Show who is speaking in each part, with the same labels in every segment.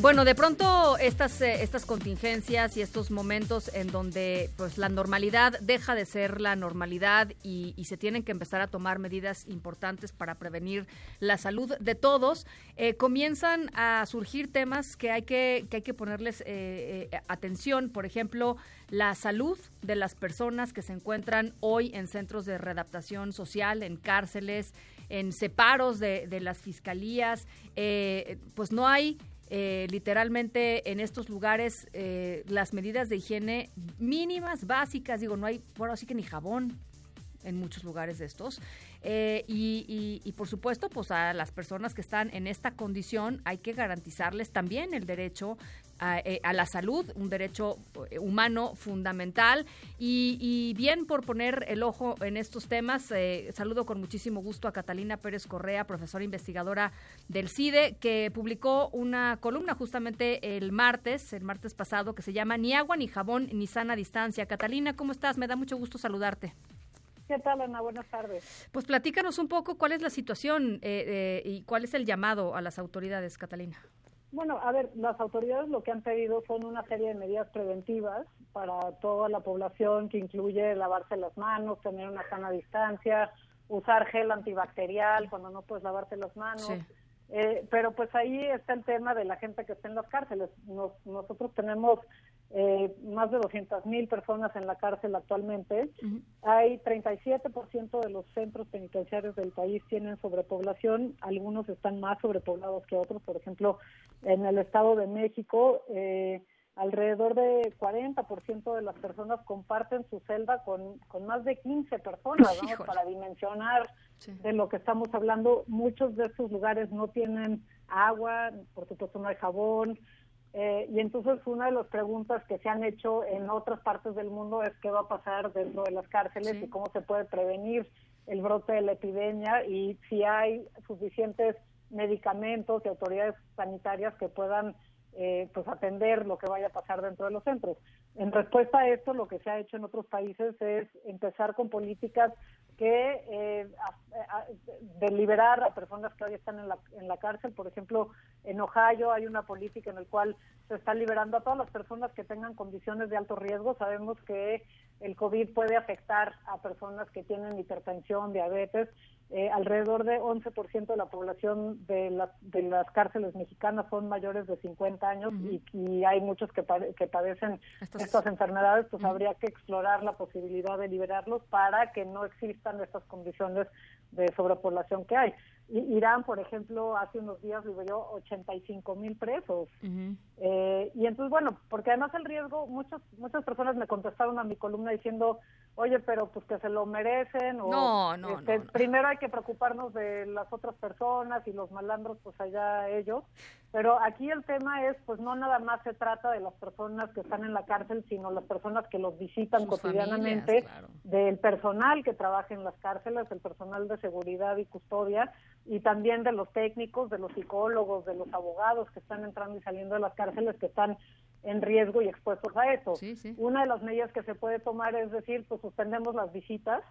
Speaker 1: Bueno, de pronto estas, eh, estas contingencias y estos momentos en donde pues la normalidad deja de ser la normalidad y, se tienen que empezar a tomar medidas importantes para prevenir la salud de todos, eh, comienzan a surgir temas que hay que, que hay que ponerles eh, atención. Por ejemplo, la salud de las personas que se encuentran hoy en centros de readaptación social, en cárceles, en separos de, de las fiscalías. pues no hay eh, literalmente en estos lugares eh, las medidas de higiene mínimas, básicas, digo, no hay, bueno, así que ni jabón en muchos lugares de estos. Eh, y, y, por supuesto, pues a las personas que están en esta condición hay que garantizarles también el derecho eh, a, la salud, un derecho eh, humano fundamental. Y, bien por poner el ojo en estos temas, eh, saludo con muchísimo gusto a Catalina Pérez Correa, profesora investigadora del CIDE, que publicó una columna justamente el martes, el martes pasado, que se llama Ni agua, ni jabón, ni sana distancia. Catalina, ¿cómo estás? Me da mucho gusto saludarte.
Speaker 2: ¿Qué tal, Ana? Buenas tardes.
Speaker 1: Pues platícanos un poco cuál es la situación y cuál es el llamado a las autoridades, Catalina.
Speaker 2: Bueno, a ver, las autoridades lo que han pedido son una serie de medidas preventivas para toda la población, que incluye lavarse las manos, tener una sana distancia, usar gel antibacterial cuando no puedes lavarte las manos. Eh, pero pues ahí está el tema de la gente que está en las cárceles. nosotros tenemos eh, más de 200 mil personas en la cárcel actualmente. Hay 37% de los centros penitenciarios del país tienen sobrepoblación, algunos están más sobrepoblados que otros. Por ejemplo, en el Estado de México, eh, alrededor de 40% de las personas comparten su celda con, con más de 15 personas, Para dimensionar de lo que estamos hablando, muchos de estos lugares no tienen agua, por supuesto no hay jabón, eh, y entonces una de las preguntas que se han hecho en otras partes del mundo es qué va a pasar dentro de las cárceles y cómo se puede prevenir el brote de la epidemia y si hay suficientes medicamentos y autoridades sanitarias que puedan eh, pues atender lo que vaya a pasar dentro de los centros. En respuesta a esto, lo que se ha hecho en otros países es empezar con políticas que eh, de liberar a personas que hoy están en la, en la cárcel. Por ejemplo, en Ohio hay una política en la cual se está liberando a todas las personas que tengan condiciones de alto riesgo. Sabemos que el COVID puede afectar a personas que tienen hipertensión, diabetes. Eh, alrededor de 11% de la población de las, de las cárceles mexicanas son mayores de 50 años y, hay muchos que, que padecen estas, enfermedades, pues habría que explorar la posibilidad de liberarlos para que no existan estas condiciones de sobrepoblación que hay. Irán, por ejemplo, hace unos días liberó 85 mil presos. eh, y entonces, bueno, porque además el riesgo, muchas muchas personas me contestaron a mi columna diciendo, oye, pero pues que se lo merecen, o
Speaker 1: no, no,
Speaker 2: este, primero hay que preocuparnos de las otras personas y los malandros, pues allá ellos. Pero aquí el tema es, pues no nada más se trata de las personas que están en la cárcel, sino las personas que los visitan cotidianamente, del personal que trabaja en las cárceles, el personal de seguridad y custodia, y también de los técnicos, de los psicólogos, de los abogados que están entrando y saliendo de las cárceles que están en riesgo y expuestos a eso. Una de las medidas que se puede tomar es decir, pues suspendemos las visitas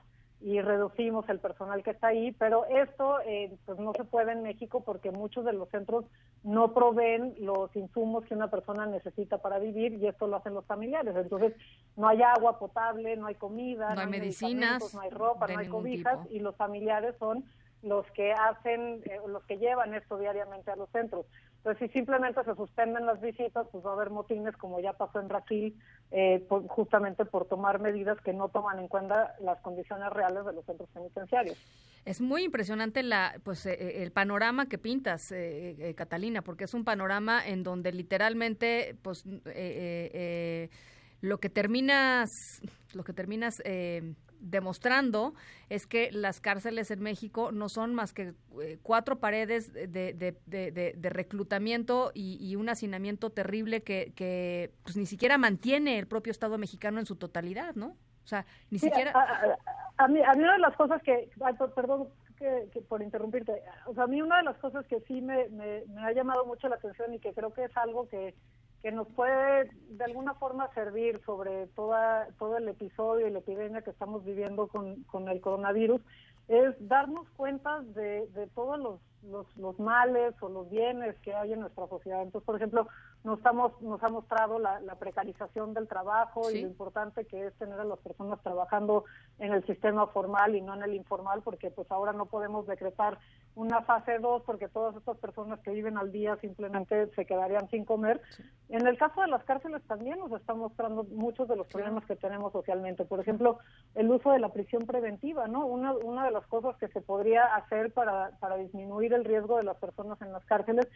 Speaker 2: y reducimos el personal que está ahí, pero esto eh, pues no se puede en México porque muchos de los centros no proveen los insumos que una persona necesita para vivir y esto lo hacen los familiares. Entonces no hay agua potable, no hay comida,
Speaker 1: no, hay, medicinas,
Speaker 2: no hay ropa, no hay cobijas y los familiares son los que hacen, eh, los que llevan esto diariamente a los centros. Entonces, si simplemente se suspenden las visitas, pues va a haber motines, como ya pasó en Brasil, eh, justamente por tomar medidas que no toman en cuenta las condiciones reales de los centros penitenciarios.
Speaker 1: Es muy impresionante la, pues, eh, el panorama que pintas, Catalina, porque es un panorama en donde literalmente, pues, lo que terminas, lo que terminas demostrando es que las cárceles en México no son más que eh, cuatro paredes de, de, reclutamiento y, un hacinamiento terrible que, que pues ni siquiera mantiene el propio Estado mexicano en su totalidad, ¿no? O sea, ni siquiera...
Speaker 2: A, mí, a mí una de las cosas que, perdón que, por interrumpirte, o sea, a mí una de las cosas que sí me, me, me ha llamado mucho la atención y que creo que es algo que que nos puede de alguna forma servir sobre toda, todo el episodio y la epidemia que estamos viviendo con, con el coronavirus, es darnos cuenta de, de todos los, los, los, males o los bienes que hay en nuestra sociedad. Entonces, por ejemplo, nos, estamos, nos ha mostrado la, la precarización del trabajo y lo importante que es tener a las personas trabajando en el sistema formal y no en el informal, porque pues ahora no podemos decretar una fase 2 porque todas estas personas que viven al día simplemente se quedarían sin comer. En el caso de las cárceles también nos está mostrando muchos de los problemas que tenemos socialmente. Por ejemplo, el uso de la prisión preventiva, ¿no? Una, una de las cosas que se podría hacer para, para disminuir el riesgo de las personas en las cárceles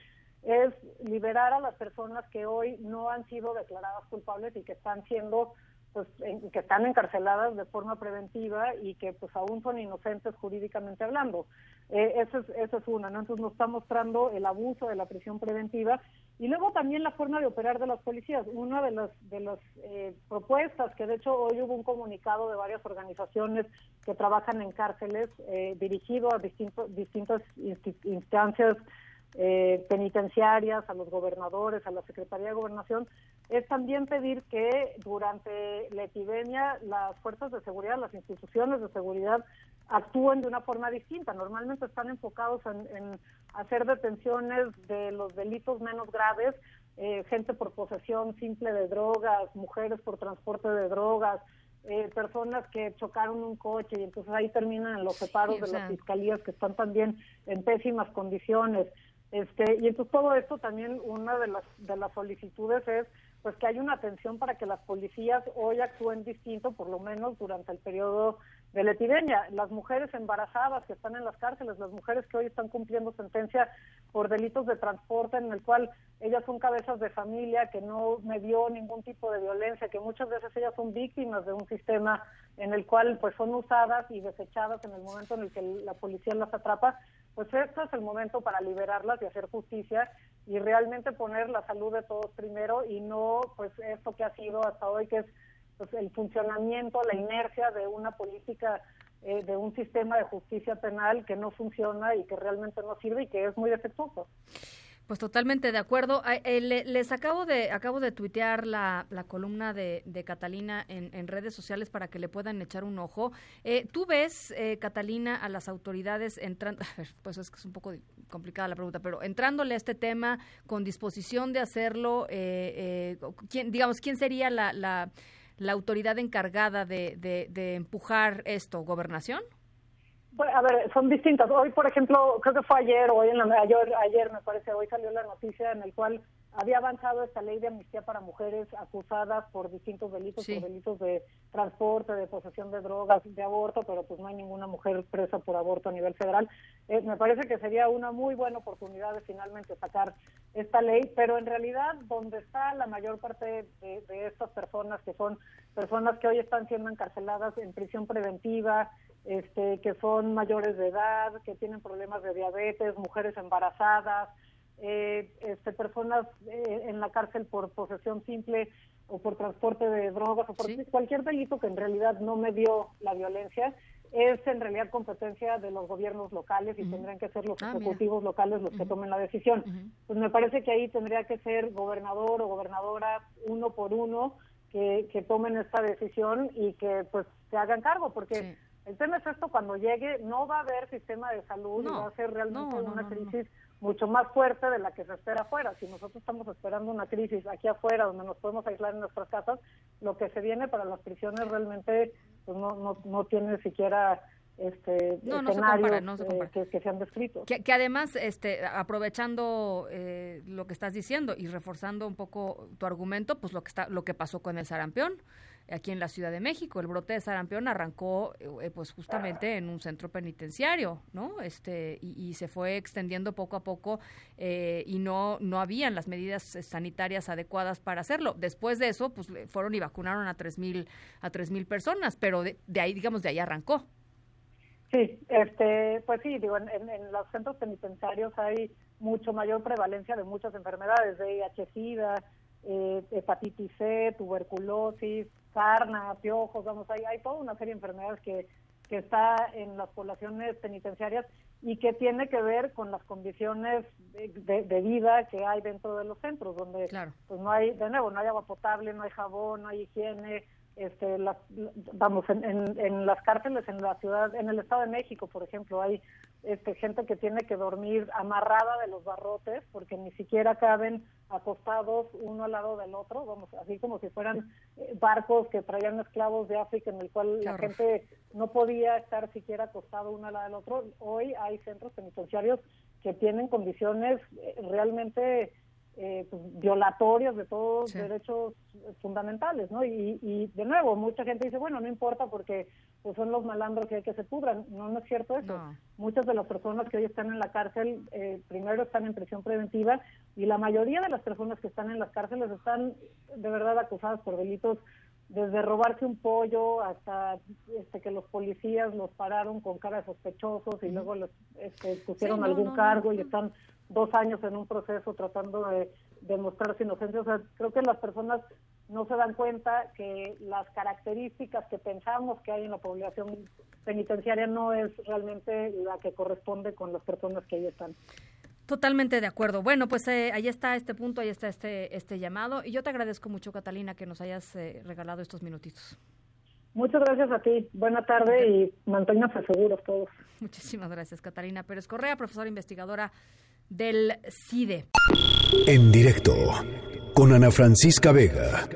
Speaker 2: es liberar a las personas que hoy no han sido declaradas culpables y que están siendo pues que están encarceladas de forma preventiva y que pues aún son inocentes jurídicamente hablando. Eh, eso, es, eso es una, ¿no? Entonces nos está mostrando el abuso de la prisión preventiva y luego también la forma de operar de las policías. Una de las, de las eh, propuestas, que de hecho hoy hubo un comunicado de varias organizaciones que trabajan en cárceles eh, dirigido a distintos, distintas instancias eh, penitenciarias, a los gobernadores, a la Secretaría de Gobernación, es también pedir que durante la epidemia las fuerzas de seguridad, las instituciones de seguridad actúen de una forma distinta. Normalmente están enfocados en, hacer detenciones de los delitos menos graves, eh, gente por posesión simple de drogas, mujeres por transporte de drogas, eh, personas que chocaron un coche y entonces ahí terminan en los separos de las fiscalías que están también en pésimas condiciones. Este, y entonces todo esto también una de las de las solicitudes es pues que hay una atención para que las policías hoy actúen distinto, por lo menos durante el periodo de la epidemia. Las mujeres embarazadas que están en las cárceles, las mujeres que hoy están cumpliendo sentencia por delitos de transporte en el cual ellas son cabezas de familia, que no me dio ningún tipo de violencia, que muchas veces ellas son víctimas de un sistema en el cual pues son usadas y desechadas en el momento en el que la policía las atrapa pues este es el momento para liberarlas y hacer justicia y realmente poner la salud de todos primero y no pues esto que ha sido hasta hoy que es pues el funcionamiento, la inercia de una política eh, de un sistema de justicia penal que no funciona y que realmente no sirve y que es muy defectuoso.
Speaker 1: Pues totalmente de acuerdo. Eh, les acabo de acabo de tuitear la, la columna de, de Catalina en, en, redes sociales para que le puedan echar un ojo. Eh, ¿Tú ves, eh, Catalina, a las autoridades entrando, pues es que es un poco complicada la pregunta, pero entrándole a este tema con disposición de hacerlo, ¿quién, digamos, ¿quién sería la, la, la autoridad encargada de, de empujar esto? ¿Gobernación?
Speaker 2: A ver, son distintas. Hoy, por ejemplo, creo que fue ayer o hoy en la ayer, ayer me parece, hoy salió la noticia en el cual había avanzado esta ley de amnistía para mujeres acusadas por distintos delitos, por delitos de transporte, de posesión de drogas, de aborto, pero pues no hay ninguna mujer presa por aborto a nivel federal. Eh, me parece que sería una muy buena oportunidad de finalmente sacar esta ley, pero en realidad donde está la mayor parte de, de estas personas, que son personas que hoy están siendo encarceladas en prisión preventiva, este, que son mayores de edad, que tienen problemas de diabetes, mujeres embarazadas, eh, este, personas eh, en la cárcel por posesión simple o por transporte de drogas o por cualquier delito que en realidad no me dio la violencia es en realidad competencia de los gobiernos locales y tendrían que ser los ah, ejecutivos locales los que tomen la decisión. Pues me parece que ahí tendría que ser gobernador o gobernadora uno por uno que, que tomen esta decisión y que pues se hagan cargo, porque el tema es esto, cuando llegue no va a haber sistema de salud, va a ser realmente una crisis mucho más fuerte de la que se espera afuera. Si nosotros estamos esperando una crisis aquí afuera, donde nos podemos aislar en nuestras casas, lo que se viene para las prisiones realmente pues, no, no, no tiene siquiera este no, escenarios se que, se han descrito.
Speaker 1: Que, que, además, este, aprovechando eh, lo que estás diciendo y reforzando un poco tu argumento, pues lo que está, lo que pasó con el sarampión aquí en la Ciudad de México. El brote de sarampión arrancó eh, pues justamente en un centro penitenciario, ¿no? Este y, se fue extendiendo poco a poco eh, y no no habían las medidas sanitarias adecuadas para hacerlo. Después de eso, pues fueron y vacunaron a tres mil a tres mil personas, pero de, ahí digamos de ahí arrancó.
Speaker 2: Sí, este, pues sí, digo, en, los centros penitenciarios hay mucho mayor prevalencia de muchas enfermedades, de VIH, eh, hepatitis C, tuberculosis, sarna, piojos, vamos, hay, hay toda una serie de enfermedades que, que está en las poblaciones penitenciarias y que tiene que ver con las condiciones de, vida que hay dentro de los centros, donde pues no hay, de nuevo, no hay agua potable, no hay jabón, no hay higiene, este, vamos, en, en, las cárceles en la ciudad, en el Estado de México, por ejemplo, hay este, gente que tiene que dormir amarrada de los barrotes porque ni siquiera caben acostados uno al lado del otro, vamos, así como si fueran eh, barcos que traían esclavos de África en el cual la gente no podía estar siquiera acostado uno al lado del otro. Hoy hay centros penitenciarios que tienen condiciones eh, realmente eh, pues, violatorios de todos los derechos fundamentales, ¿no? Y, y, de nuevo, mucha gente dice, bueno, no importa porque pues son los malandros que hay que se pudran. No, no es cierto eso. Muchas de las personas que hoy están en la cárcel, eh, primero están en prisión preventiva y la mayoría de las personas que están en las cárceles están de verdad acusadas por delitos desde robarse un pollo hasta este, que los policías los pararon con cara de sospechosos y luego les este, pusieron algún cargo y están dos años en un proceso tratando de demostrar su inocencia. O sea, creo que las personas no se dan cuenta que las características que pensamos que hay en la población penitenciaria no es realmente la que corresponde con las personas que ahí están.
Speaker 1: Totalmente de acuerdo. Bueno, pues eh, ahí está este punto, ahí está este, este llamado. Y yo te agradezco mucho, Catalina, que nos hayas eh, regalado estos minutitos.
Speaker 2: Muchas gracias a ti. Buena tarde y manténganse seguros todos.
Speaker 1: Muchísimas gracias, Catalina Pérez Correa, profesora investigadora del CIDE.
Speaker 3: En directo con Ana Francisca Vega.